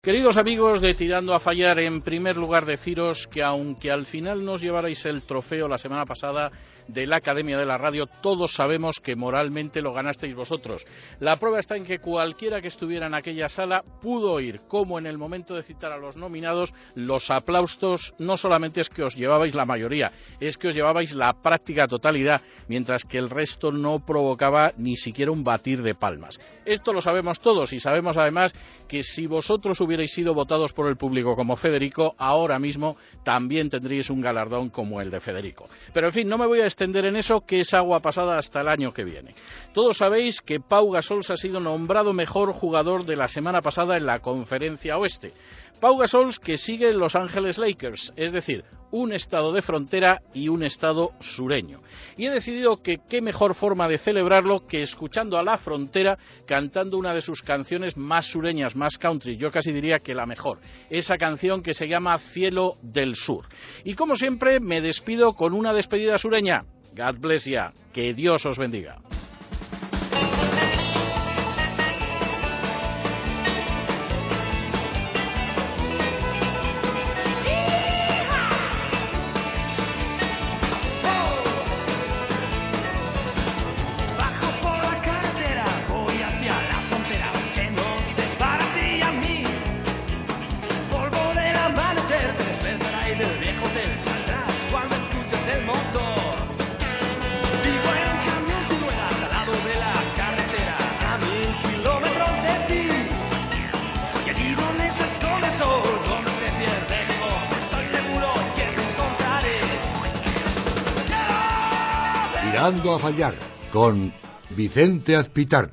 Queridos amigos de Tirando a Fallar, en primer lugar deciros que aunque al final nos llevarais el trofeo la semana pasada de la Academia de la Radio, todos sabemos que moralmente lo ganasteis vosotros. La prueba está en que cualquiera que estuviera en aquella sala pudo oír cómo en el momento de citar a los nominados los aplausos no solamente es que os llevabais la mayoría, es que os llevabais la práctica totalidad, mientras que el resto no provocaba ni siquiera un batir de palmas. Esto lo sabemos todos y sabemos además que si vosotros hubierais sido votados por el público como Federico, ahora mismo también tendríais un galardón como el de Federico. Pero en fin, no me voy a extender en eso, que es agua pasada hasta el año que viene. Todos sabéis que Pau Gasol ha sido nombrado mejor jugador de la semana pasada en la Conferencia Oeste. Pau Gasol que sigue en Los Ángeles Lakers, es decir, un estado de frontera y un estado sureño. Y he decidido que qué mejor forma de celebrarlo que escuchando a la frontera cantando una de sus canciones más sureñas, más country, yo casi diría que la mejor, esa canción que se llama Cielo del Sur. Y como siempre me despido con una despedida sureña. God bless ya, que Dios os bendiga. A fallar con Vicente Azpitarte.